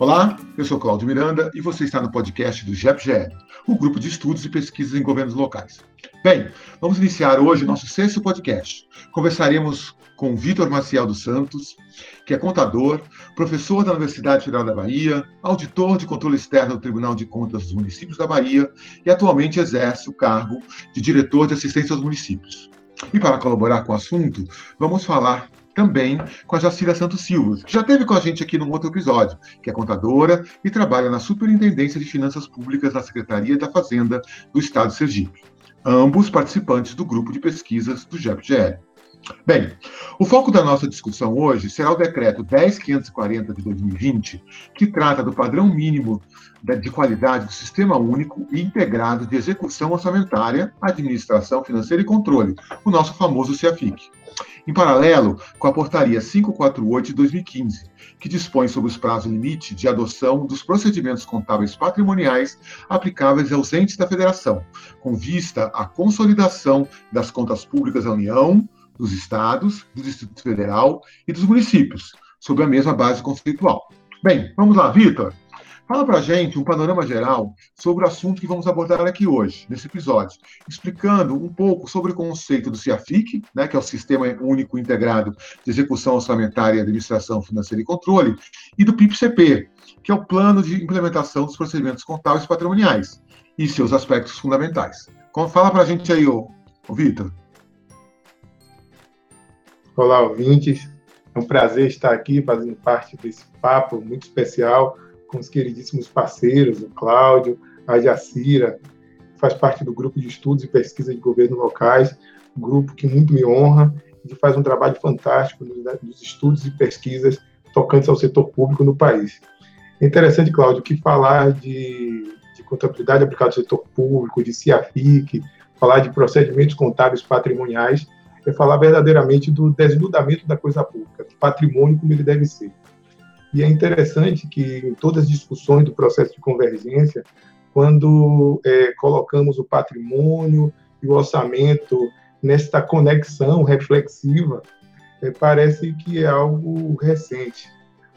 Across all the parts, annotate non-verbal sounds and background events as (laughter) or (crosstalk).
Olá, eu sou Cláudio Miranda e você está no podcast do GEPGL, o grupo de estudos e pesquisas em governos locais. Bem, vamos iniciar hoje nosso sexto podcast. Conversaremos com Vitor Maciel dos Santos, que é contador, professor da Universidade Federal da Bahia, auditor de controle externo do Tribunal de Contas dos Municípios da Bahia e atualmente exerce o cargo de diretor de assistência aos municípios. E para colaborar com o assunto, vamos falar também com a Jacira Santos Silva, que já esteve com a gente aqui num outro episódio, que é contadora e trabalha na Superintendência de Finanças Públicas da Secretaria da Fazenda do Estado de Sergipe. Ambos participantes do grupo de pesquisas do GEPGL. Bem, o foco da nossa discussão hoje será o decreto 10540 de 2020, que trata do padrão mínimo de qualidade do Sistema Único e Integrado de Execução Orçamentária, Administração Financeira e Controle, o nosso famoso CEAFIC. Em paralelo com a Portaria 548 de 2015, que dispõe sobre os prazos limite de adoção dos procedimentos contábeis patrimoniais aplicáveis aos entes da Federação, com vista à consolidação das contas públicas da União, dos estados, do Distrito Federal e dos municípios, sob a mesma base conceitual. Bem, vamos lá, Vitor. Fala para a gente um panorama geral sobre o assunto que vamos abordar aqui hoje, nesse episódio, explicando um pouco sobre o conceito do CIAFIC, né, que é o Sistema Único Integrado de Execução Orçamentária, Administração Financeira e Controle, e do PIPCP, que é o Plano de Implementação dos Procedimentos Contábeis Patrimoniais, e seus aspectos fundamentais. Fala para a gente aí, ô, ô Vitor. Olá, ouvintes. É um prazer estar aqui fazendo parte desse papo muito especial com os queridíssimos parceiros, o Cláudio, a Jacira, faz parte do grupo de estudos e pesquisa de governo locais, grupo que muito me honra e faz um trabalho fantástico nos estudos e pesquisas tocantes ao setor público no país. É interessante, Cláudio, que falar de, de contabilidade aplicada ao setor público, de CIAFIC, falar de procedimentos contábeis patrimoniais, é falar verdadeiramente do desnudamento da coisa pública, do patrimônio como ele deve ser. E é interessante que em todas as discussões do processo de convergência, quando é, colocamos o patrimônio e o orçamento nesta conexão reflexiva, é, parece que é algo recente.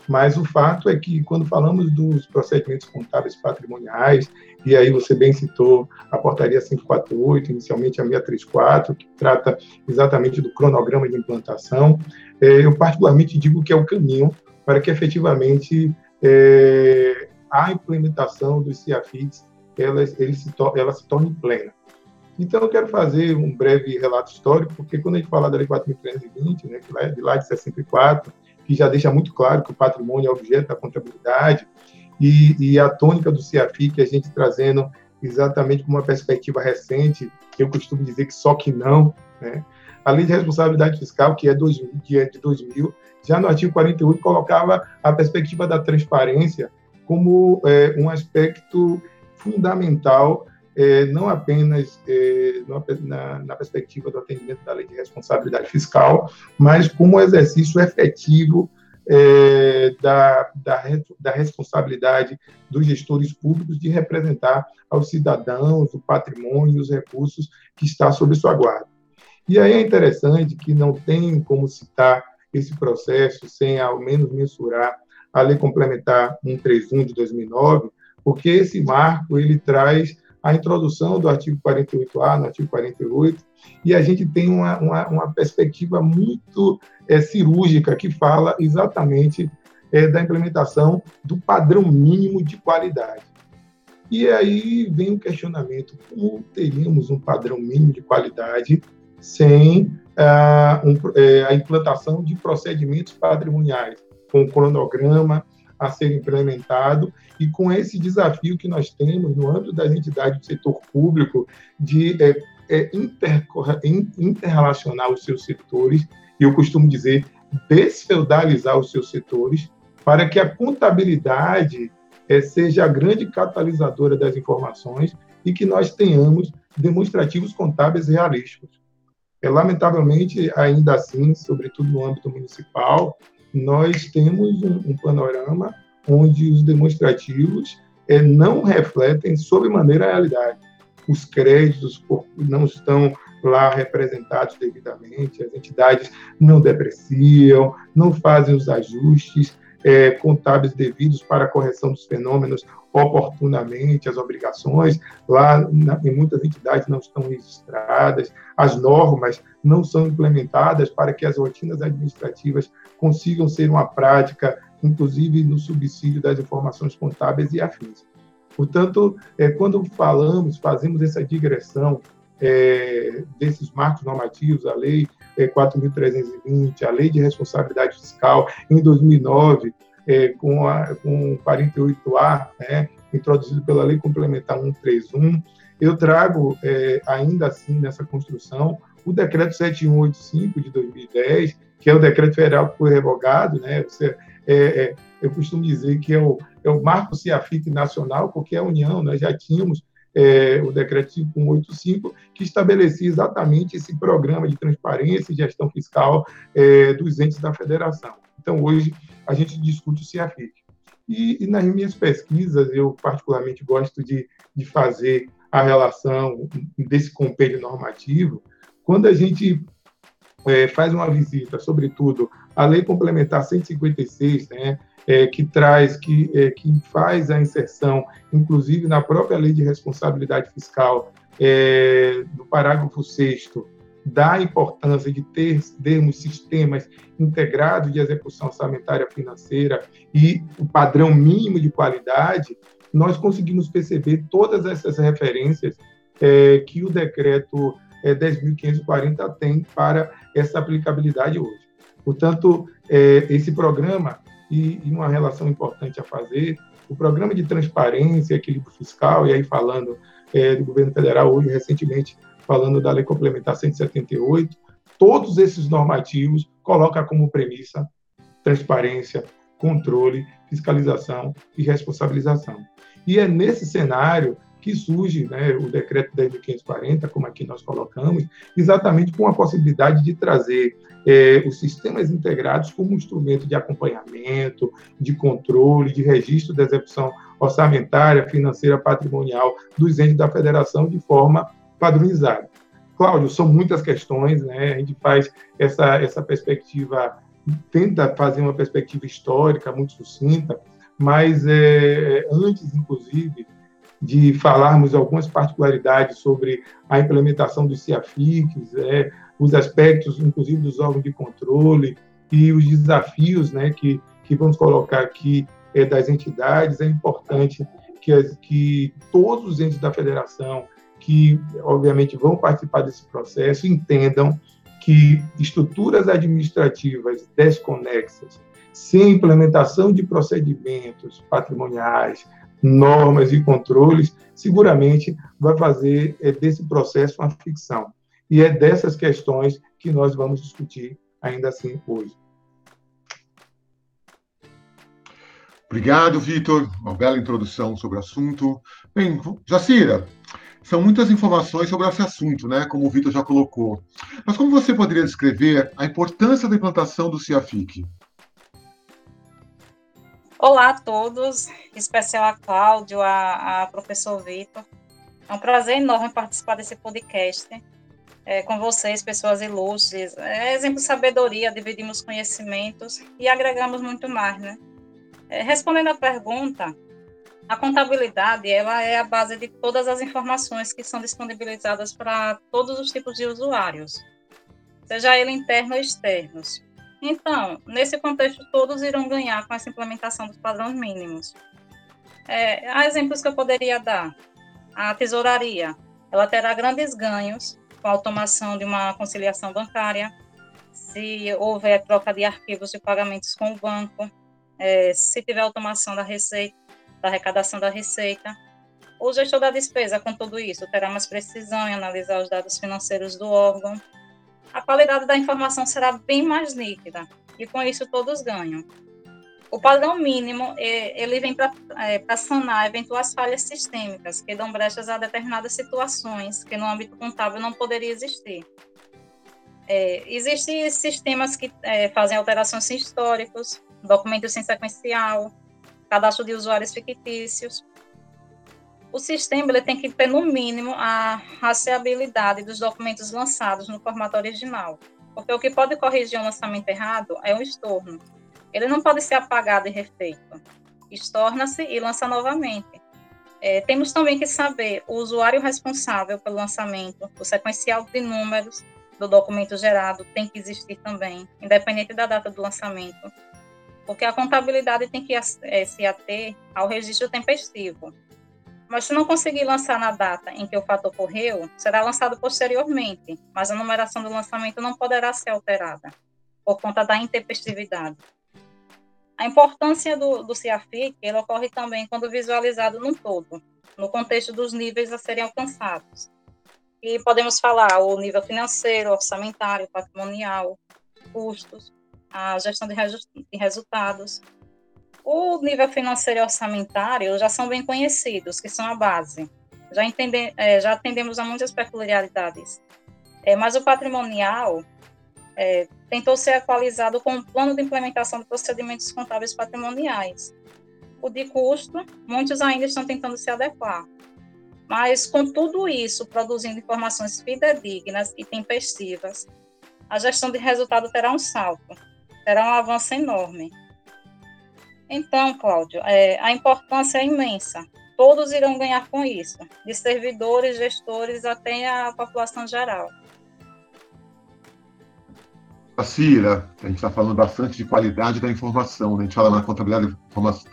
Mas o fato é que, quando falamos dos procedimentos contábeis patrimoniais, e aí você bem citou a portaria 548, inicialmente a 634, que trata exatamente do cronograma de implantação, é, eu particularmente digo que é o caminho para que efetivamente é, a implementação dos CIAFITs ela, ele se ela se torne plena. Então, eu quero fazer um breve relato histórico, porque quando a gente fala da Lei 4.320, né, que é de lá de 64, que já deixa muito claro que o patrimônio é objeto da contabilidade, e, e a tônica do CIAFI, que a gente trazendo exatamente com uma perspectiva recente, eu costumo dizer que só que não, né? A lei de responsabilidade fiscal, que é, 2000, que é de 2000, já no artigo 48 colocava a perspectiva da transparência como é, um aspecto fundamental, é, não apenas é, na, na, perspectiva do atendimento da lei de responsabilidade fiscal, mas como exercício efetivo é, da, da, da, responsabilidade dos gestores públicos de representar aos cidadãos o patrimônio e os recursos que está sob sua guarda. E aí é interessante que não tem como citar esse processo sem ao menos mensurar a Lei Complementar 131 de 2009, porque esse marco ele traz a introdução do artigo 48A no artigo 48, e a gente tem uma, uma, uma perspectiva muito é, cirúrgica que fala exatamente é, da implementação do padrão mínimo de qualidade. E aí vem o questionamento: como teríamos um padrão mínimo de qualidade sem ah, um, é, a implantação de procedimentos patrimoniais, com cronograma a ser implementado e com esse desafio que nós temos no âmbito das entidades do setor público de é, é, inter, interrelacionar os seus setores, e eu costumo dizer desfeudalizar os seus setores, para que a contabilidade é, seja a grande catalisadora das informações e que nós tenhamos demonstrativos contábeis realísticos. É, lamentavelmente, ainda assim, sobretudo no âmbito municipal, nós temos um, um panorama onde os demonstrativos é, não refletem sobremaneira a realidade. Os créditos não estão lá representados devidamente, as entidades não depreciam, não fazem os ajustes, é, contábeis devidos para a correção dos fenômenos oportunamente, as obrigações lá na, em muitas entidades não estão registradas, as normas não são implementadas para que as rotinas administrativas consigam ser uma prática, inclusive no subsídio das informações contábeis e afins. Portanto, é, quando falamos, fazemos essa digressão é, desses marcos normativos, a Lei é, 4.320, a Lei de Responsabilidade Fiscal, em 2009, é, com, a, com 48A, né, introduzido pela Lei Complementar 131, eu trago, é, ainda assim, nessa construção, o Decreto 7185 de 2010, que é o decreto federal que foi revogado, né? Você, é, é, eu costumo dizer que é o, é o marco CIAFIC nacional, porque a União, nós já tínhamos é, o decreto 5185, que estabelecia exatamente esse programa de transparência e gestão fiscal é, dos entes da federação. Então, hoje, a gente discute o CIAFIC. E, e nas minhas pesquisas, eu particularmente gosto de, de fazer a relação desse compêndio normativo, quando a gente é, faz uma visita, sobretudo, à Lei Complementar 156, né, é, que traz, que, é, que faz a inserção, inclusive na própria Lei de Responsabilidade Fiscal, é, do parágrafo 6 da importância de ter, termos sistemas integrados de execução orçamentária financeira e o padrão mínimo de qualidade, nós conseguimos perceber todas essas referências é, que o decreto é, 10.540 tem para essa aplicabilidade hoje. Portanto, é, esse programa, e, e, uma relação importante a fazer, o programa de transparência equilíbrio fiscal, e aí falando é, do governo federal hoje, recentemente, falando da Lei Complementar 178, todos esses normativos colocam como premissa transparência, controle, fiscalização e responsabilização. E é nesse cenário que surge né, o decreto 10.540, como aqui nós colocamos, exatamente com a possibilidade de trazer é, os sistemas integrados como instrumento de acompanhamento, de controle, de registro da execução orçamentária, financeira, patrimonial dos entes da federação de forma padronizada. Cláudio, são muitas questões, né? A gente faz essa, essa perspectiva, tenta fazer uma perspectiva histórica muito sucinta, mas é, antes, inclusive, de falarmos algumas particularidades sobre a implementação dos CIAFICs, é, os aspectos, inclusive, dos órgãos de controle e os desafios né, que, que vamos colocar aqui é, das entidades, é importante que, as, que todos os entes da federação, que, obviamente, vão participar desse processo entendam que estruturas administrativas desconexas, sem implementação de procedimentos patrimoniais, normas e controles, seguramente vai fazer é, desse processo uma ficção. E é dessas questões que nós vamos discutir ainda assim hoje. Obrigado, Vitor. Uma bela introdução sobre o assunto. Bem, Jacira, são muitas informações sobre esse assunto, né? Como o Vitor já colocou. Mas como você poderia descrever a importância da implantação do CIAFIC? Olá a todos, em especial a Cláudio, a, a professor Vitor. É um prazer enorme participar desse podcast é, com vocês, pessoas ilustres. É exemplo de sabedoria, dividimos conhecimentos e agregamos muito mais, né? É, respondendo à pergunta, a contabilidade ela é a base de todas as informações que são disponibilizadas para todos os tipos de usuários, seja ele interno ou externos. Então, nesse contexto, todos irão ganhar com essa implementação dos padrões mínimos. É, há exemplos que eu poderia dar. A tesouraria, ela terá grandes ganhos com a automação de uma conciliação bancária, se houver troca de arquivos de pagamentos com o banco, é, se tiver automação da receita, da arrecadação da receita. O gestor da despesa, com tudo isso, terá mais precisão em analisar os dados financeiros do órgão. A qualidade da informação será bem mais nítida e com isso todos ganham. O padrão mínimo ele vem para é, sanar eventuais falhas sistêmicas que dão brechas a determinadas situações que no âmbito contábil não poderia existir. É, existem sistemas que é, fazem alterações históricos, documentos sem sequencial, cadastro de usuários fictícios. O sistema ele tem que ter, no mínimo, a rastreabilidade dos documentos lançados no formato original, porque o que pode corrigir um lançamento errado é o estorno. ele não pode ser apagado e refeito. Estorna-se e lança novamente. É, temos também que saber o usuário responsável pelo lançamento, o sequencial de números do documento gerado tem que existir também, independente da data do lançamento, porque a contabilidade tem que é, se ater ao registro tempestivo. Mas se não conseguir lançar na data em que o fato ocorreu, será lançado posteriormente, mas a numeração do lançamento não poderá ser alterada, por conta da intempestividade. A importância do, do CIAFIC ele ocorre também quando visualizado num todo, no contexto dos níveis a serem alcançados. E podemos falar o nível financeiro, orçamentário, patrimonial, custos, a gestão de, de resultados. O nível financeiro e orçamentário já são bem conhecidos, que são a base. Já, entende, é, já atendemos a muitas peculiaridades. É, mas o patrimonial é, tentou ser atualizado com um plano de implementação de procedimentos contábeis patrimoniais. O de custo, muitos ainda estão tentando se adequar. Mas, com tudo isso, produzindo informações fidedignas e tempestivas, a gestão de resultado terá um salto, terá um avanço enorme. Então, Cláudio, é, a importância é imensa. Todos irão ganhar com isso, de servidores, gestores, até a população geral. Cira, a gente está falando bastante de qualidade da informação, né? a gente fala na contabilidade,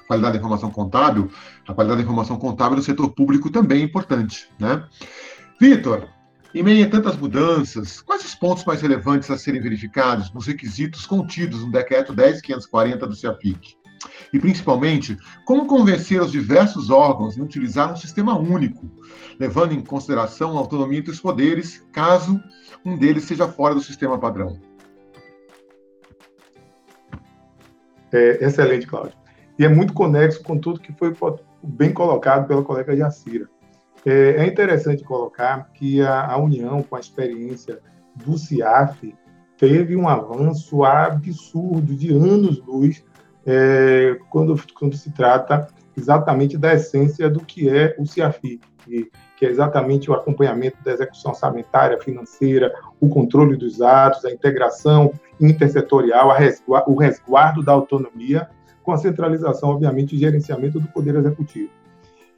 qualidade da informação contábil, a qualidade da informação contábil no setor público também é importante, né? Vitor, em meio a tantas mudanças, quais os pontos mais relevantes a serem verificados nos requisitos contidos no decreto 10540 do CEAPIC? E, principalmente, como convencer os diversos órgãos em utilizar um sistema único, levando em consideração a autonomia entre os poderes, caso um deles seja fora do sistema padrão? É, excelente, Cláudio. E é muito conexo com tudo que foi bem colocado pela colega Jacira. É, é interessante colocar que a, a, União, com a experiência do CIAF, teve um avanço absurdo de anos-luz é, quando, quando se trata exatamente da essência do que é o CIAFIC, que, é exatamente o acompanhamento da execução orçamentária, financeira, o controle dos atos, a integração intersetorial, o resguardo da autonomia, com a centralização, obviamente, e gerenciamento do Poder Executivo.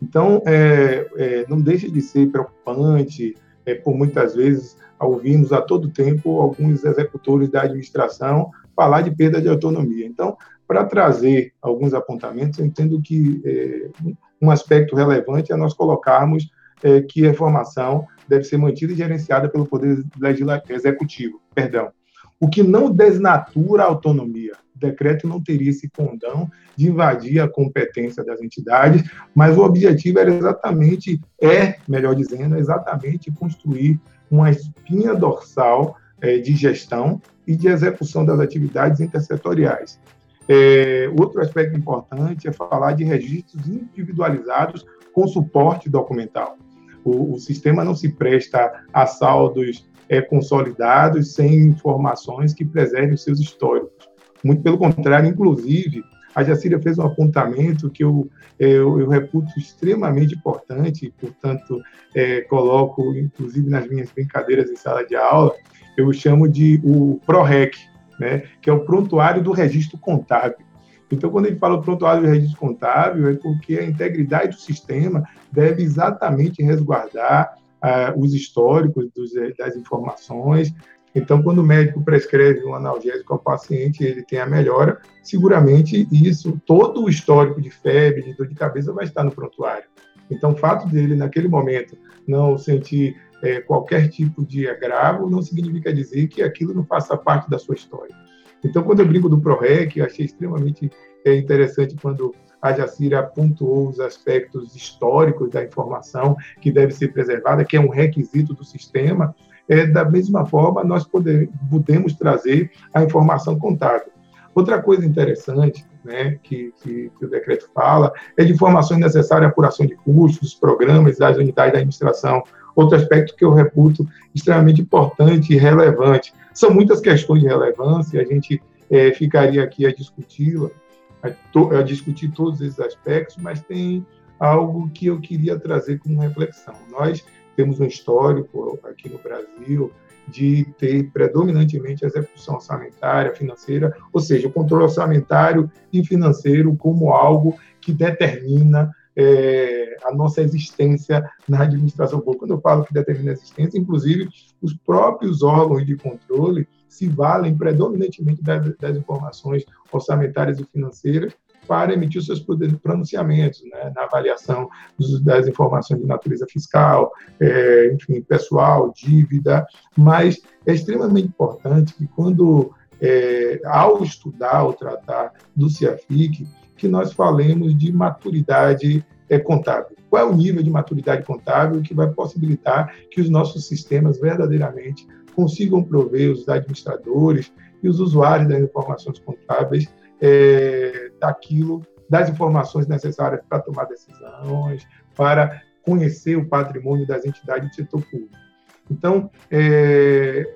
Então, é, é, não deixa de ser preocupante, é, por muitas vezes ouvimos a todo tempo alguns executores da administração falar de perda de autonomia. Então, para trazer alguns apontamentos, entendo que é, um aspecto relevante é nós colocarmos é, que a informação deve ser mantida e gerenciada pelo Poder Executivo, perdão. O que não desnatura a autonomia. O decreto não teria esse condão de invadir a competência das entidades, mas o objetivo era exatamente, é, melhor dizendo, exatamente construir uma espinha dorsal é, de gestão e de execução das atividades intersetoriais. É, outro aspecto importante é falar de registros individualizados com suporte documental. O, o sistema não se presta a saldos é, consolidados sem informações que preservem os seus históricos. Muito pelo contrário, inclusive, a Jacira fez um apontamento que eu, é, eu, eu reputo extremamente importante, portanto, é, coloco, inclusive, nas minhas brincadeiras em sala de aula, eu chamo de o PROREC, né, que é o prontuário do registro contábil. Então, quando ele fala prontuário do registro contábil, é porque a integridade do sistema deve exatamente resguardar ah, os históricos dos, das informações. Então, quando o médico prescreve um analgésico ao paciente, ele tem a melhora, seguramente isso, todo o histórico de febre, de dor de cabeça vai estar no prontuário. Então, o fato dele, naquele momento, não sentir é, qualquer tipo de agravo, não significa dizer que aquilo não faça parte da sua história. Então, quando eu brinco do PROREC, eu achei extremamente é, interessante quando a Jacira pontuou os aspectos históricos da informação que deve ser preservada, que é um requisito do sistema. É, da mesma forma, nós poder, podemos trazer a informação contábil. Outra coisa interessante né, que, que, que, o decreto fala é de informações necessárias à apuração de custos, programas das unidades da administração. Outro aspecto que eu reputo extremamente importante e relevante. São muitas questões de relevância, a gente é, ficaria aqui a discuti-la, a, a discutir todos esses aspectos, mas tem algo que eu queria trazer como reflexão. Nós temos um histórico aqui no Brasil de ter predominantemente a execução orçamentária, financeira, ou seja, o controle orçamentário e financeiro como algo que determina é, a nossa existência na administração pública. Quando eu falo que determina a existência, inclusive, os próprios órgãos de controle se valem predominantemente das, das informações orçamentárias e financeiras para emitir seus pronunciamentos né, na avaliação das informações de natureza fiscal, é, enfim, pessoal, dívida, mas é extremamente importante que quando, é, ao estudar ou tratar do CIAFIC, que nós falemos de maturidade é, contábil. Qual é o nível de maturidade contábil que vai possibilitar que os nossos sistemas verdadeiramente consigam prover os administradores e os usuários das informações contábeis é, daquilo, das informações necessárias para tomar decisões, para conhecer o patrimônio das entidades do setor público. Então, é,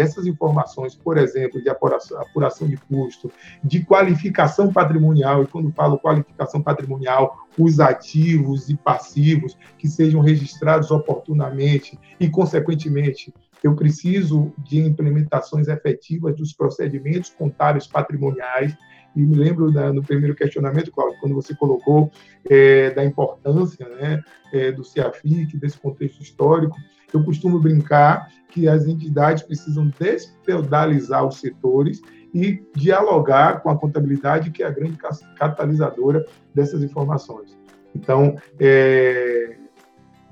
essas informações, por exemplo, de apuração, apuração de custo, de qualificação patrimonial, e quando falo qualificação patrimonial, os ativos e passivos que sejam registrados oportunamente e, consequentemente, eu preciso de implementações efetivas dos procedimentos contábeis patrimoniais. E me lembro da, no primeiro questionamento, Cláudio, quando você colocou é, da importância né, é, do CIAFIC, desse contexto histórico, eu costumo brincar que as entidades precisam desfeudalizar os setores e dialogar com a contabilidade, que é a grande catalisadora dessas informações. Então, é,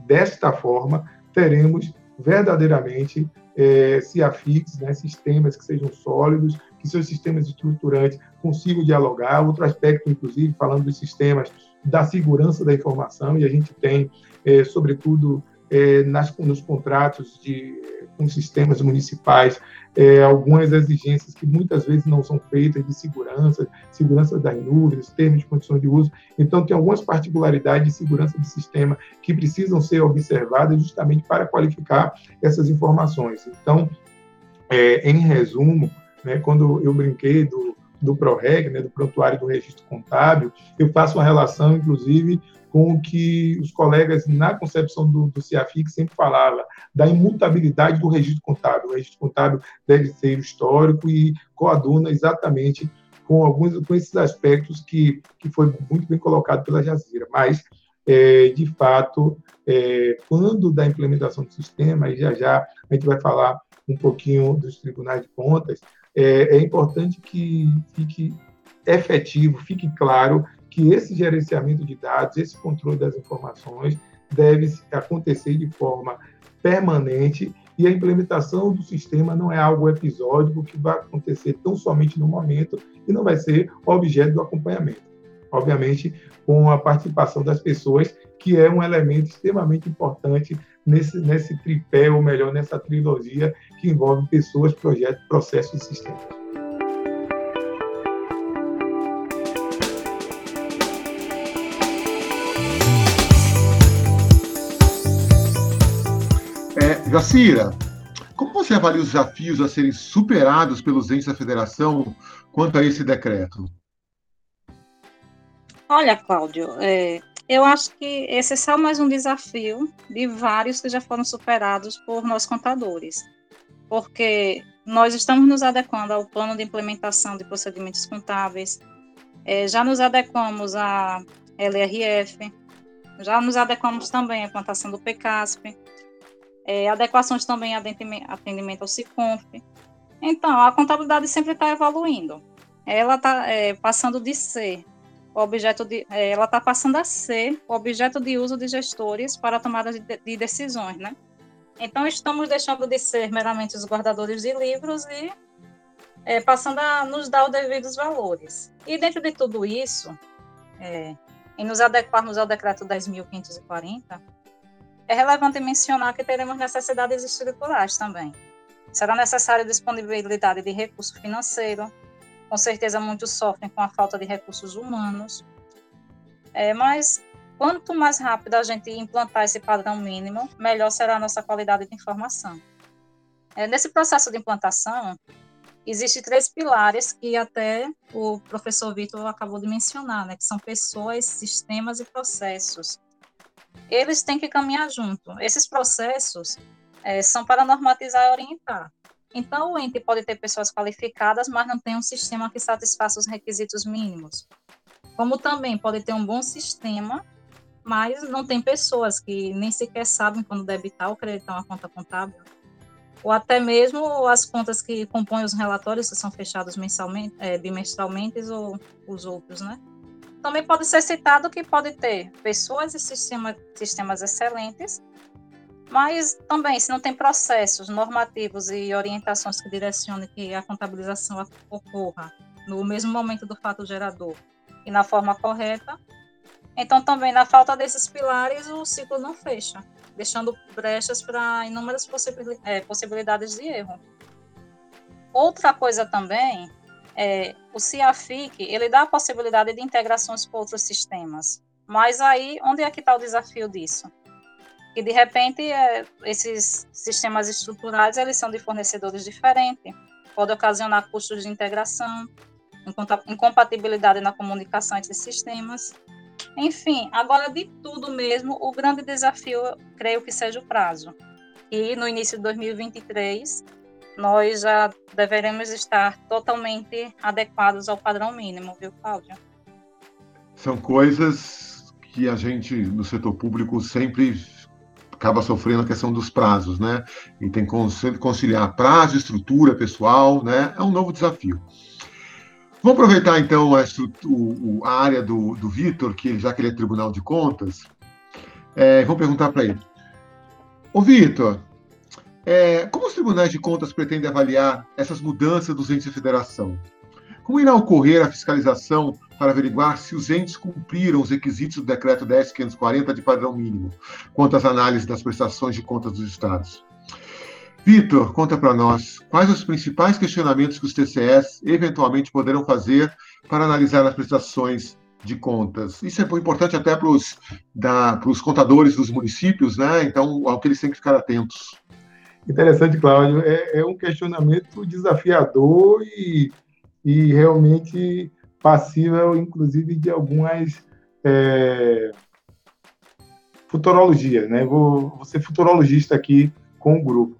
desta forma, teremos verdadeiramente é, CIAFIX, né, sistemas que sejam sólidos, que seus sistemas estruturantes consigam dialogar. Outro aspecto, inclusive, falando dos sistemas da segurança da informação, e a gente tem, é, sobretudo, é, nas, nos contratos de, com sistemas municipais, é, algumas exigências que muitas vezes não são feitas de segurança, segurança das nuvens, termos de condições de uso. Então, tem algumas particularidades de segurança do sistema que precisam ser observadas justamente para qualificar essas informações. Então, é, em resumo, né, quando eu brinquei do, do PROREG, né, do Prontuário do Registro Contábil, eu faço uma relação, inclusive, com o que os colegas na concepção do, do CIAFIC sempre falavam, da imutabilidade do registro contábil. O registro contábil deve ser histórico e coaduna exatamente com alguns com esses aspectos que, que foi muito bem colocado pela Jazira. Mas, é, de fato, é, quando da implementação do sistema, e já já a gente vai falar um pouquinho dos tribunais de contas, é, é importante que fique efetivo, fique claro que esse gerenciamento de dados, esse controle das informações deve acontecer de forma permanente e a implementação do sistema não é algo episódico que vai acontecer tão somente no momento e não vai ser objeto do acompanhamento. Obviamente, com a participação das pessoas, que é um elemento extremamente importante nesse, nesse tripé, ou melhor, nessa trilogia que envolve pessoas, projetos, processos e sistemas. É, Jacira, como você avalia os desafios a serem superados pelos entes da federação quanto a esse decreto? Olha, Cláudio, é, eu acho que esse é só mais um desafio de vários que já foram superados por nós contadores, porque nós estamos nos adequando ao plano de implementação de procedimentos contábeis, é, já nos adequamos à LRF, já nos adequamos também à implantação do PCASP, é, adequações também a atendimento ao SICONF. Então, a contabilidade sempre está evoluindo. Ela está é, passando de ser o objeto de, é, ela está passando a ser o objeto de uso de gestores para a tomada de, de decisões, né? Então, estamos deixando de ser meramente os guardadores de livros e é, passando a nos dar os devidos valores. E dentro de tudo isso, é, em nos adequarmos ao decreto 10.540, é relevante mencionar que teremos necessidades estruturais também. Será necessária disponibilidade de recurso financeiro, com certeza muitos sofrem com a falta de recursos humanos. É, mas quanto mais rápido a gente implantar esse padrão mínimo, melhor será a nossa qualidade de informação. É, nesse processo de implantação, existem três pilares que até o professor Vitor acabou de mencionar, né, que são pessoas, sistemas e processos. eles têm que caminhar junto. Esses processos é, são para normatizar e orientar. Então, o ente pode ter pessoas qualificadas, mas não tem um sistema que satisfaça os requisitos mínimos. Como também pode ter um bom sistema, mas não tem pessoas que nem sequer sabem quando debitar ou creditar uma conta contábil. Ou até mesmo as contas que compõem os relatórios, que são fechados mensalmente, é, bimestralmente, ou os outros, né? Também pode ser citado que pode ter pessoas e sistema, sistemas excelentes, mas também, se não tem processos normativos e orientações que direcionem que a contabilização ocorra no mesmo momento do fato gerador e na forma correta, então também na falta desses pilares o ciclo não fecha, deixando brechas para inúmeras é, possibilidades de erro. Outra coisa também é o CIAFIC, ele dá a possibilidade de integrações com outros sistemas, mas aí onde é que está o desafio disso? E de repente é, esses sistemas estruturados eles são de fornecedores diferentes, pode ocasionar custos de integração, incompatibilidade na comunicação entre sistemas. Enfim, agora de tudo mesmo, o grande desafio, creio que seja o prazo. E no início de 2023, nós já deveremos estar totalmente adequados ao padrão mínimo, viu, Cláudia? São coisas que a gente, no setor público, sempre acaba sofrendo a questão dos prazos, né? E tem que conciliar prazo, estrutura, pessoal, né? É um novo desafio. Vamos aproveitar então a, a área do, do Vitor, que já que ele é Tribunal de Contas, é, vamos perguntar para ele. Ô Vitor, é, como os tribunais de contas pretendem avaliar essas mudanças dos entes de federação? Como irá ocorrer a fiscalização para averiguar se os entes cumpriram os requisitos do Decreto 10.540 de padrão mínimo, quanto às análises das prestações de contas dos estados? Vitor, conta para nós quais os principais questionamentos que os TCS eventualmente poderão fazer para analisar as prestações de contas. Isso é importante até para os contadores dos municípios, né? Então, ao que eles têm que ficar atentos. Interessante, Cláudio. É, é um questionamento desafiador e e realmente passível, inclusive, de algumas é, futurologias, né? Vou, vou ser futurologista aqui com o grupo.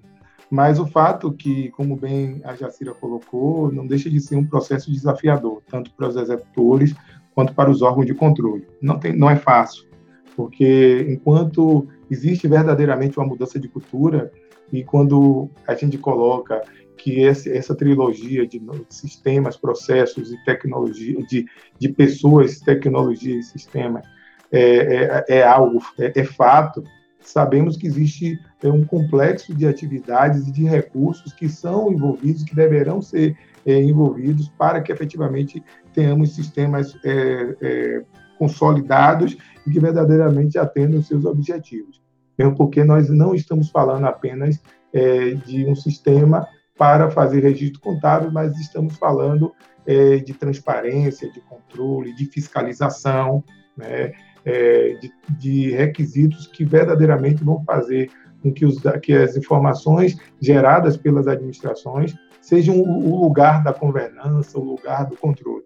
Mas o fato que, como bem a Jacira colocou, não deixa de ser um processo desafiador, tanto para os executores quanto para os órgãos de controle. Não, tem, não é fácil, porque enquanto existe verdadeiramente uma mudança de cultura, e quando a gente coloca que esse, essa trilogia de sistemas, processos e tecnologia, de, de pessoas, tecnologia e sistemas, é, é, é algo, é, é, fato, sabemos que existe é, um complexo de atividades e de recursos que são envolvidos, que deverão ser é, envolvidos para que efetivamente tenhamos sistemas é, consolidados e que verdadeiramente atendam os seus objetivos. Porque nós não estamos falando apenas de um sistema para fazer registro contábil, mas estamos falando é, de transparência, de controle, de fiscalização, né, é, de, de, requisitos que verdadeiramente vão fazer com que, os, que as informações geradas pelas administrações sejam o, lugar da governança, o lugar do controle.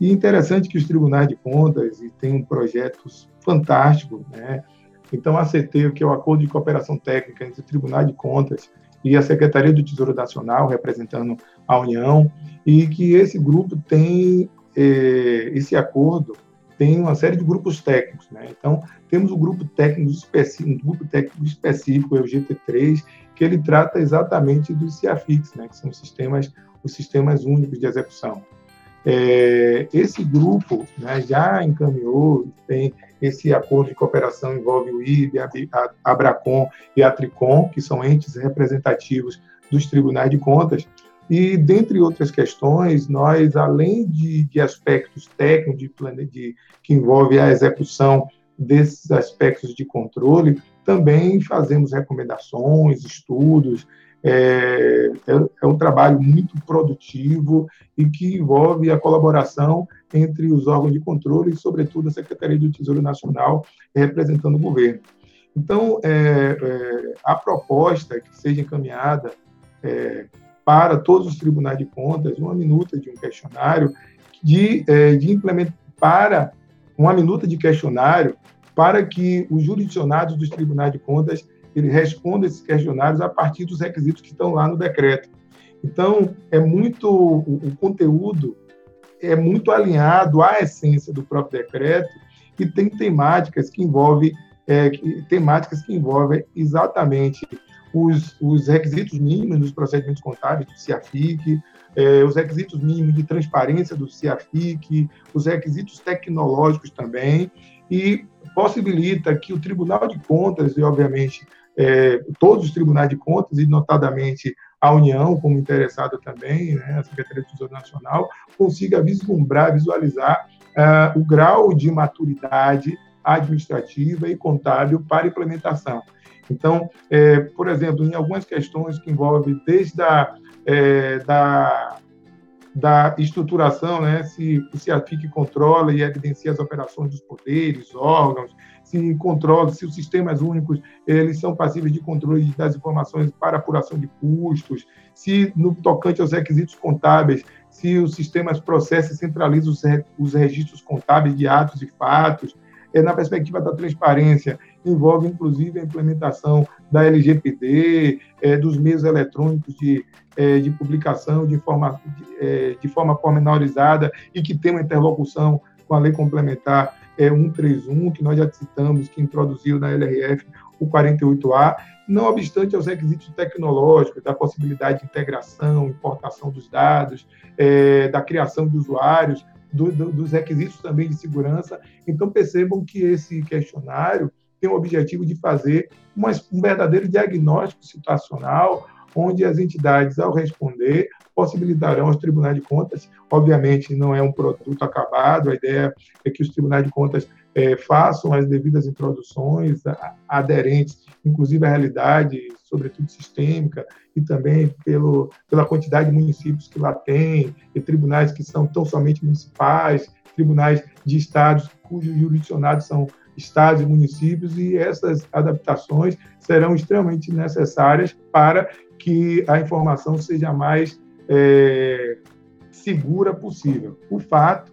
E interessante que os tribunais de contas tem um projetos fantástico, né? Então, a CT, que é o Acordo de Cooperação Técnica entre o Tribunal de Contas e a Secretaria do Tesouro Nacional, representando a União, e que esse grupo tem eh, esse acordo tem uma série de grupos técnicos, né? Então temos um grupo técnico específico, um grupo técnico específico, é o GT3, que ele trata exatamente dos CIAFIX, né? Que são os sistemas, os sistemas únicos de execução. É, esse grupo né, já encaminhou, tem esse acordo de cooperação envolve o IB, a Abracom e a Tricom, que são entes representativos dos tribunais de contas. E, dentre outras questões, nós, além de, de aspectos técnicos de, de, que envolve a execução desses aspectos de controle, também fazemos recomendações, estudos, é, é, é, um trabalho muito produtivo e que envolve a colaboração entre os órgãos de controle e, sobretudo, a Secretaria do Tesouro Nacional representando o governo. Então, é, é a proposta que seja encaminhada é, para todos os tribunais de contas, uma minuta de um questionário de, é, de implementar para uma minuta de questionário para que os jurisdicionados dos tribunais de contas ele respondam esses questionários a partir dos requisitos que estão lá no decreto. Então, é muito o, o conteúdo é muito alinhado à essência do próprio decreto e tem temáticas que envolvem é, temáticas que envolvem exatamente os, os requisitos mínimos dos procedimentos contábeis do CIAFIC, é, os requisitos mínimos de transparência do CIAFIC, os requisitos tecnológicos também, e possibilita que o Tribunal de Contas, e obviamente é, todos os tribunais de contas, e notadamente a União, como interessada também, né, a Secretaria do Tesouro Nacional, consiga vislumbrar, visualizar uh, o grau de maturidade administrativa e contábil para implementação. Então, é, por exemplo, em algumas questões que envolvem desde a é, da, da estruturação, né, se, se a FIC controla e evidencia as operações dos poderes, órgãos, se controla, se os sistemas únicos eles são passíveis de controle das informações para apuração de custos, se no tocante aos requisitos contábeis, se os sistemas processam e centralizam os, os registros contábeis de atos e fatos, é, na perspectiva da transparência, envolve inclusive a implementação da LGPD, é, dos meios eletrônicos de, é, de publicação de forma, de, é, de, forma pormenorizada e que tem uma interlocução com a lei complementar é, 131, que nós já citamos, que introduziu na LRF o 48A, não obstante aos requisitos tecnológicos, da possibilidade de integração, importação dos dados, é, da criação de usuários, do, do, dos requisitos também de segurança. Então, percebam que esse questionário tem o objetivo de fazer uma, um verdadeiro diagnóstico situacional, onde as entidades, ao responder, possibilitarão aos tribunais de contas, obviamente não é um produto acabado, a ideia é que os tribunais de contas é, façam as devidas introduções aderentes, inclusive à realidade, sobretudo sistêmica, e também pelo, pela quantidade de municípios que lá tem, e tribunais que são tão somente municipais, tribunais de estados cujos jurisdicionados são estados e municípios, e essas adaptações serão extremamente necessárias para que a informação seja mais é, segura possível. O fato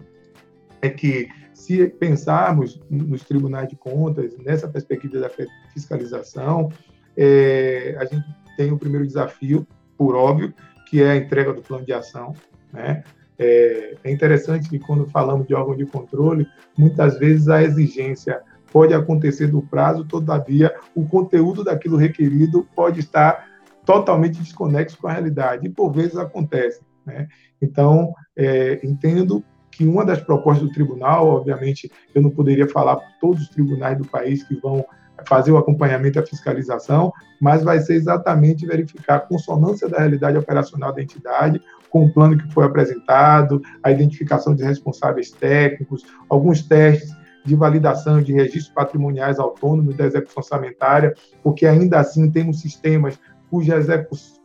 é que, se pensarmos nos tribunais de contas, nessa perspectiva da fiscalização, é, a gente tem o primeiro desafio, por óbvio, que é a entrega do plano de ação. Né? É, é interessante que, quando falamos de órgão de controle, muitas vezes a exigência pode acontecer do prazo, todavia, o conteúdo daquilo requerido pode estar totalmente desconexo com a realidade, e por vezes acontece. Né? Então, é, entendo que uma das propostas do tribunal, obviamente, eu não poderia falar por todos os tribunais do país que vão fazer o acompanhamento e a fiscalização, mas vai ser exatamente verificar a consonância da realidade operacional da entidade com o plano que foi apresentado, a identificação de responsáveis técnicos, alguns testes de validação de registros patrimoniais autônomos da execução orçamentária, porque ainda assim temos sistemas cuja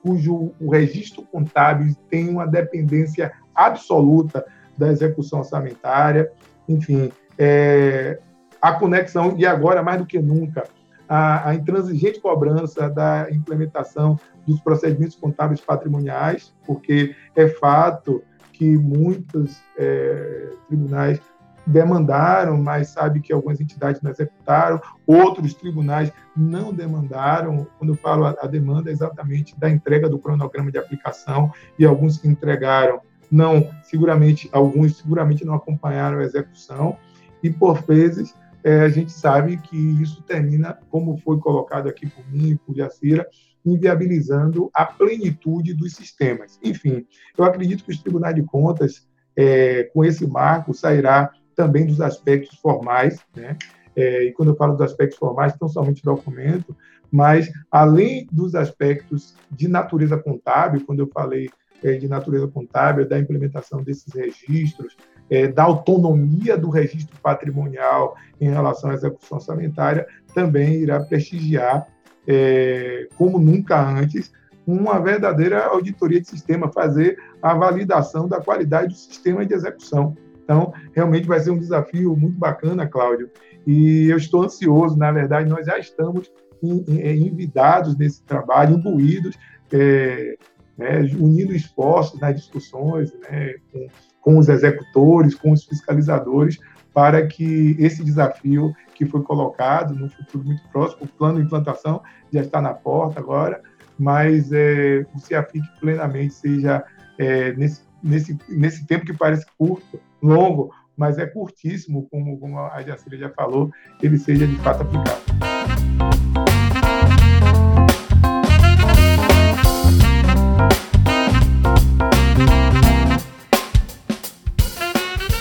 cujo o registro contábil tem uma dependência absoluta da execução orçamentária, enfim, é, a conexão, e agora mais do que nunca, a, a, intransigente cobrança da implementação dos procedimentos contábeis patrimoniais, porque é fato que muitos é, tribunais demandaram, mas sabe que algumas entidades não executaram, outros tribunais não demandaram. Quando eu falo a, a demanda, é exatamente da entrega do cronograma de aplicação, e alguns que entregaram não, seguramente, alguns seguramente não acompanharam a execução, e por vezes é, a gente sabe que isso termina, como foi colocado aqui por mim e por Yacira, inviabilizando a plenitude dos sistemas. Enfim, eu acredito que os tribunais de contas, é, com esse marco, sairá também dos aspectos formais, né? É, e quando eu falo dos aspectos formais, não somente documento, mas além dos aspectos de natureza contábil, quando eu falei é, de natureza contábil, da implementação desses registros, é, da autonomia do registro patrimonial em relação à execução orçamentária, também irá prestigiar, é, como nunca antes, uma verdadeira auditoria de sistema, fazer a validação da qualidade do sistema de execução. Então, realmente vai ser um desafio muito bacana, Cláudio. E eu estou ansioso, na verdade, nós já estamos envidados nesse trabalho, imbuídos, é, né, unindo esforços nas discussões né, com, com, os executores, com os fiscalizadores, para que esse desafio que foi colocado no futuro muito próximo, o plano de implantação já está na porta agora, mas é, o CIAFIC plenamente seja é, nesse, nesse, nesse tempo que parece curto, longo, mas é curtíssimo, como, como a Jacira já falou, ele seja de fato aplicado.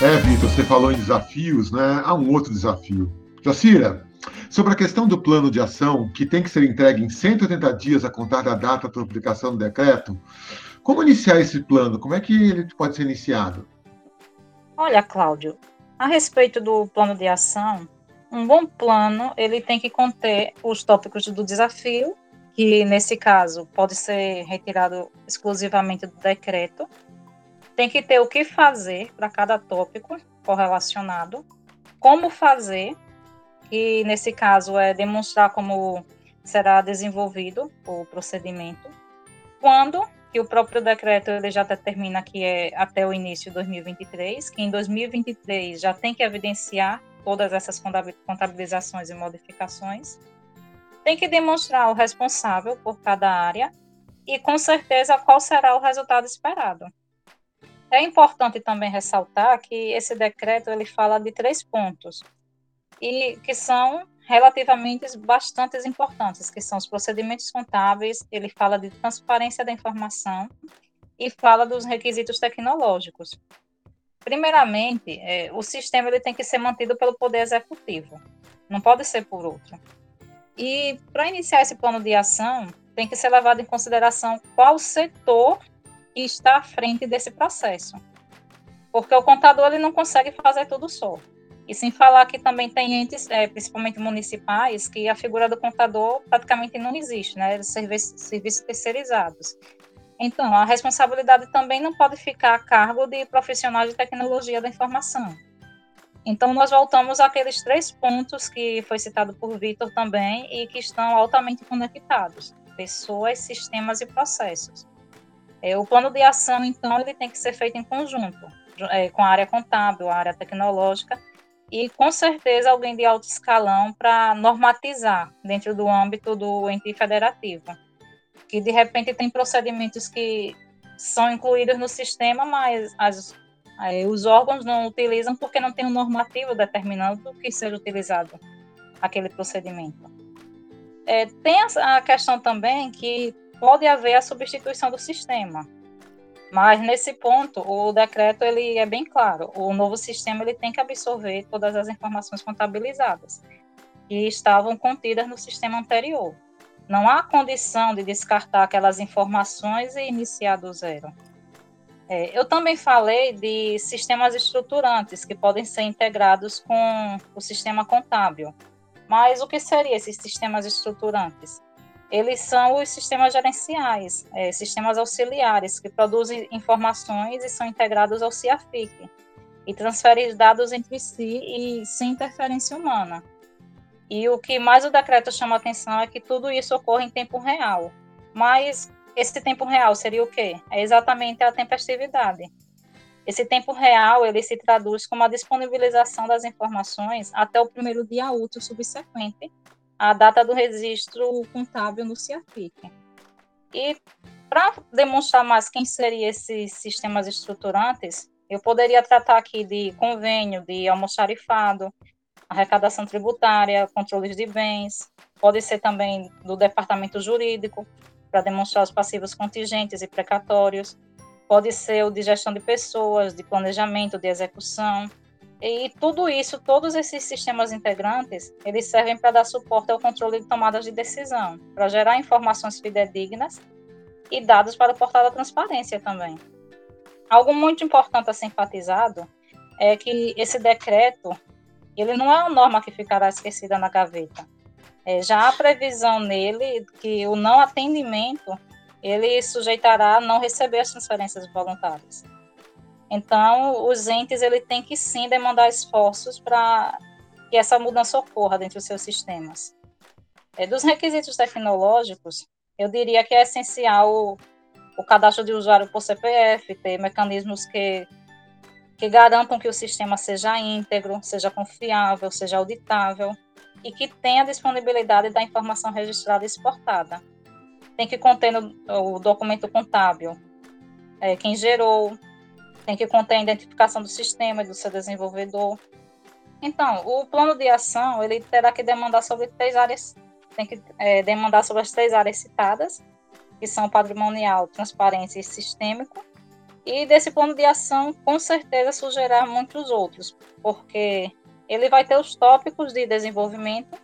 É, Vitor, você falou em desafios, né? Há um outro desafio. Jacira, sobre a questão do plano de ação, que tem que ser entregue em 180 dias a contar da data da publicação do decreto, como iniciar esse plano? Como é que ele pode ser iniciado? Olha, Cláudio, a respeito do plano de ação, um bom plano ele tem que conter os tópicos do desafio, que nesse caso pode ser retirado exclusivamente do decreto, tem que ter o que fazer para cada tópico correlacionado, como fazer, que nesse caso é demonstrar como será desenvolvido o procedimento, quando, que o próprio decreto ele já determina que é até o início de 2023, que em 2023 já tem que evidenciar todas essas contabilizações e modificações, tem que demonstrar o responsável por cada área e com certeza qual será o resultado esperado. É importante também ressaltar que esse decreto ele fala de três pontos e que são relativamente bastante importantes, que são os procedimentos contábeis, ele fala de transparência da informação e fala dos requisitos tecnológicos. Primeiramente, é, o sistema ele tem que ser mantido pelo Poder Executivo, não pode ser por outro. E para iniciar esse plano de ação, tem que ser levado em consideração qual setor está à frente desse processo. Porque o contador ele não consegue fazer tudo só. E sem falar que também tem entes, é, principalmente municipais, que a figura do contador praticamente não existe, né? Serviços, serviços terceirizados. Então, a responsabilidade também não pode ficar a cargo de profissionais de tecnologia da informação. Então, nós voltamos àqueles três pontos que foi citado por Vitor também e que estão altamente conectados: pessoas, sistemas e processos. É, o plano de ação, então, ele tem que ser feito em conjunto, é, com a área contábil, a área tecnológica, e com certeza alguém de alto escalão para normatizar dentro do âmbito do ente federativo. Que de repente tem procedimentos que são incluídos no sistema, mas as, os órgãos não utilizam porque não tem um normativo determinando que seja utilizado aquele procedimento. É, tem a questão também que pode haver a substituição do sistema. Mas nesse ponto, o decreto ele é bem claro. O novo sistema ele tem que absorver todas as informações contabilizadas que estavam contidas no sistema anterior. Não há condição de descartar aquelas informações e iniciar do zero. É, eu também falei de sistemas estruturantes que podem ser integrados com o sistema contábil. Mas o que seriam esses sistemas estruturantes? Eles são os sistemas gerenciais, é, sistemas auxiliares, que produzem informações e são integrados ao CIAFIC, e transferem dados entre si e sem interferência humana. E o que mais o decreto chama atenção é que tudo isso ocorre em tempo real. Mas esse tempo real seria o quê? É exatamente a tempestividade. Esse tempo real ele se traduz como a disponibilização das informações até o primeiro dia útil subsequente a data do registro contábil no CIAFIC. E para demonstrar mais quem seriam esses sistemas estruturantes, eu poderia tratar aqui de convênio de almoxarifado, arrecadação tributária, controles de bens, pode ser também do departamento jurídico, para demonstrar os passivos contingentes e precatórios, pode ser o de gestão de pessoas, de planejamento, de execução, e tudo isso, todos esses sistemas integrantes, eles servem para dar suporte ao controle de tomadas de decisão, para gerar informações fidedignas e dados para o portal da transparência também. Algo muito importante a ser enfatizado é que esse decreto, ele não é uma norma que ficará esquecida na gaveta. É, já há previsão nele que o não atendimento, ele sujeitará a não receber as transferências voluntárias. Então, os entes ele tem que sim demandar esforços para que essa mudança ocorra dentro dos seus sistemas. É, dos requisitos tecnológicos, eu diria que é essencial o, o cadastro de usuário por CPF, ter mecanismos que que garantam que o sistema seja íntegro, seja confiável, seja auditável e que tenha disponibilidade da informação registrada e exportada. Tem que conter o documento contábil, é, quem gerou, tem que conter a identificação do sistema e do seu desenvolvedor. Então, o plano de ação ele terá que demandar sobre três áreas, tem que é, demandar sobre as três áreas citadas, que são patrimonial, transparência e sistêmico. E desse plano de ação, com certeza, surgirá muitos outros, porque ele vai ter os tópicos de desenvolvimento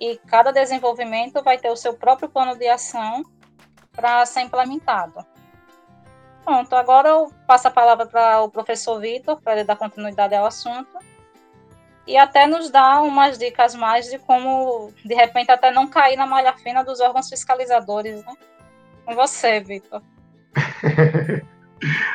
e cada desenvolvimento vai ter o seu próprio plano de ação para ser implementado. Pronto, agora eu passo a palavra para o professor Vitor, para ele dar continuidade ao assunto e até nos dar umas dicas mais de como, de repente, até não cair na malha fina dos órgãos fiscalizadores. Né? Com você, Vitor. (laughs)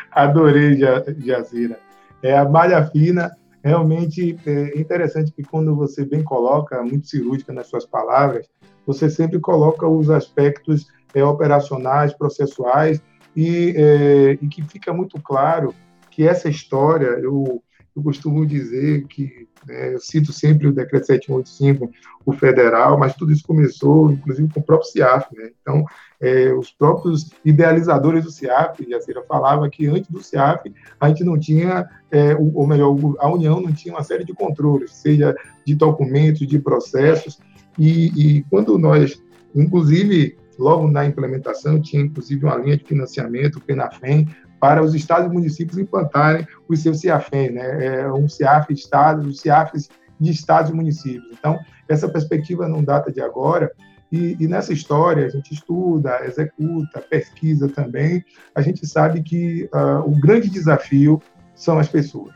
Adorei, Jazira. É, a malha fina, realmente é interessante que quando você bem coloca, muito cirúrgica nas suas palavras, você sempre coloca os aspectos é, operacionais, processuais, e, é, e, que fica muito claro que essa história, eu, eu costumo dizer que, né, eu cito sempre o decreto 785, o federal, mas tudo isso começou, inclusive, com o próprio CIAF. Né? Então, é, os próprios idealizadores do CIAF, a Cira falava que antes do CIAF a gente não tinha, é, ou melhor, a União não tinha uma série de controles, seja de documentos, de processos, e, e quando nós, inclusive, logo na implementação, tinha inclusive uma linha de financiamento, o PENAFEM, para os estados e municípios implantarem os seus CIAFEM, né? É um CIAF estado, os CIAFs de estados e municípios. Então, essa perspectiva não data de agora, e, e, nessa história a gente estuda, executa, pesquisa também. A gente sabe que uh, o grande desafio são as pessoas.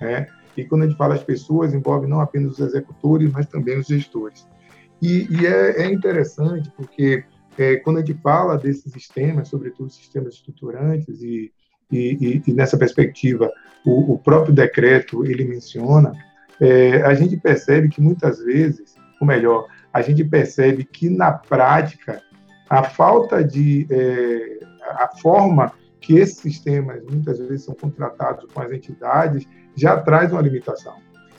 Né? E quando a gente fala as pessoas, envolve não apenas os executores, mas também os gestores. E, e é, é, interessante porque é, quando a gente fala desses sistemas, sobretudo sistemas estruturantes, e, e, e nessa perspectiva o, o, próprio decreto ele menciona, é, a gente percebe que muitas vezes, ou melhor, a gente percebe que, na prática, a falta de. É, a forma que esses sistemas muitas vezes são contratados com as entidades já traz uma limitação.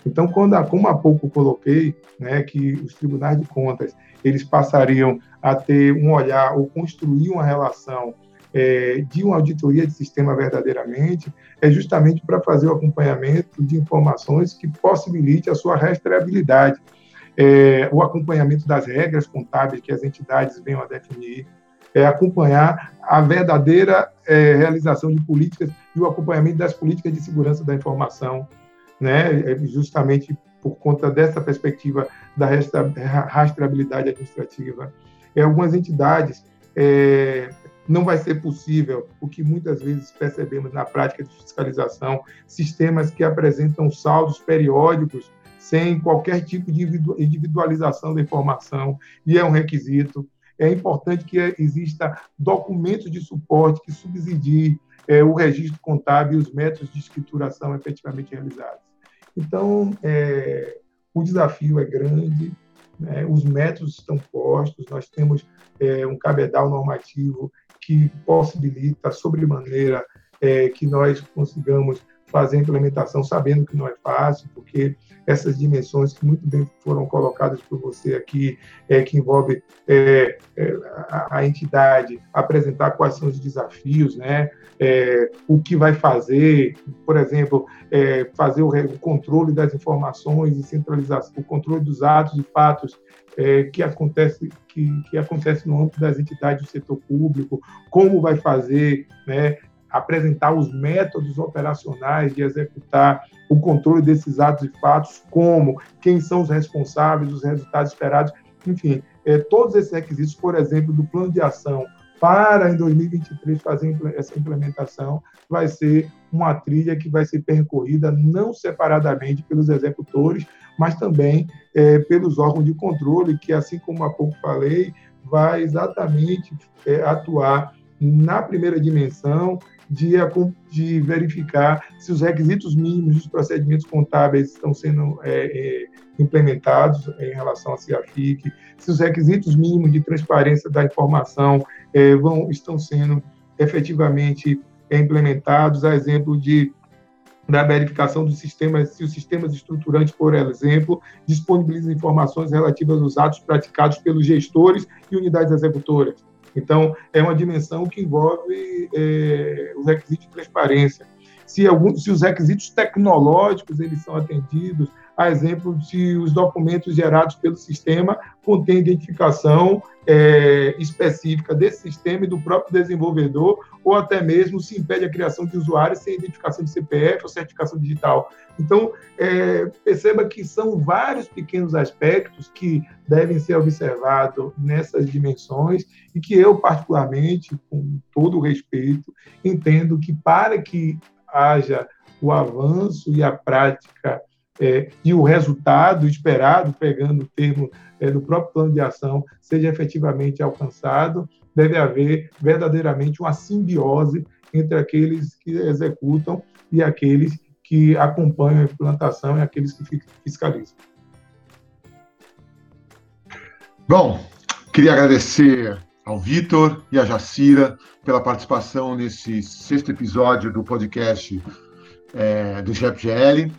Então, quando, como há pouco coloquei, né, que os tribunais de contas eles passariam a ter um olhar ou construir uma relação é, de uma auditoria de sistema verdadeiramente, é justamente para fazer o acompanhamento de informações que possibilite a sua rastreabilidade. É, o acompanhamento das regras contábeis que as entidades venham a definir, é, acompanhar a verdadeira é, realização de políticas e o acompanhamento das políticas de segurança da informação, né, é, justamente por conta dessa perspectiva da rastreabilidade administrativa. Em algumas entidades, é, não vai ser possível, o que muitas vezes percebemos na prática de fiscalização, sistemas que apresentam saldos periódicos sem qualquer tipo de individualização da informação, e é um requisito. É importante que exista documentos de suporte que subsidiem é, o registro contábil e os métodos de escrituração efetivamente realizados. Então, é, o desafio é grande, né, os métodos estão postos, nós temos é, um cabedal normativo que possibilita, sobremaneira, é, que nós consigamos fazer a implementação sabendo que não é fácil, porque essas dimensões que muito bem foram colocadas por você aqui, é, que envolve é, é, a, a, entidade apresentar quais são os desafios, né? É, o que vai fazer, por exemplo, é, fazer o, o, controle das informações e centralização, o controle dos atos e fatos é, que acontece que, que acontece no âmbito das entidades do setor público, como vai fazer, né? Apresentar os métodos operacionais de executar o controle desses atos e fatos, como, quem são os responsáveis, os resultados esperados, enfim, é, todos esses requisitos, por exemplo, do plano de ação para em 2023 fazer essa implementação, vai ser uma trilha que vai ser percorrida não separadamente pelos executores, mas também é, pelos órgãos de controle, que, assim como há pouco falei, vai exatamente é, atuar na primeira dimensão de, de, verificar se os requisitos mínimos dos procedimentos contábeis estão sendo é, é, implementados em relação à CIAFIC, se os requisitos mínimos de transparência da informação é, vão, estão sendo efetivamente implementados, a exemplo de da verificação dos sistemas, se os sistemas estruturantes, por exemplo, disponibilizam informações relativas aos atos praticados pelos gestores e unidades executoras. Então, é uma dimensão que envolve é, os requisitos de transparência. Se, algum, se os requisitos tecnológicos eles são atendidos, a exemplo de os documentos gerados pelo sistema contêm identificação é, específica desse sistema e do próprio desenvolvedor, ou até mesmo se impede a criação de usuários sem identificação de CPF ou certificação digital. Então, é, perceba que são vários pequenos aspectos que devem ser observados nessas dimensões e que eu, particularmente, com todo respeito, entendo que para que haja o avanço e a prática é, e o resultado esperado, pegando o termo é, do próprio plano de ação, seja efetivamente alcançado, deve haver verdadeiramente uma simbiose entre aqueles que executam e aqueles que acompanham a implantação e aqueles que fiscalizam. Bom, queria agradecer ao Vitor e à Jacira pela participação nesse sexto episódio do podcast é, do GEPGL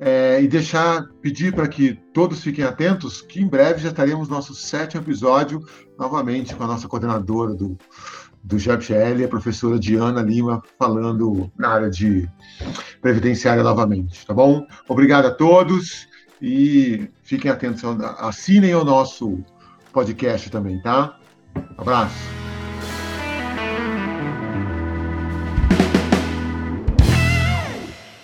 é, e deixar, pedir para que todos fiquem atentos, que em breve já teremos nosso sétimo episódio, novamente com a nossa coordenadora do, do GEPGL, a professora Diana Lima, falando na área de previdenciária novamente, tá bom? Obrigado a todos e fiquem atentos, assinem o nosso podcast também, tá? Abraço.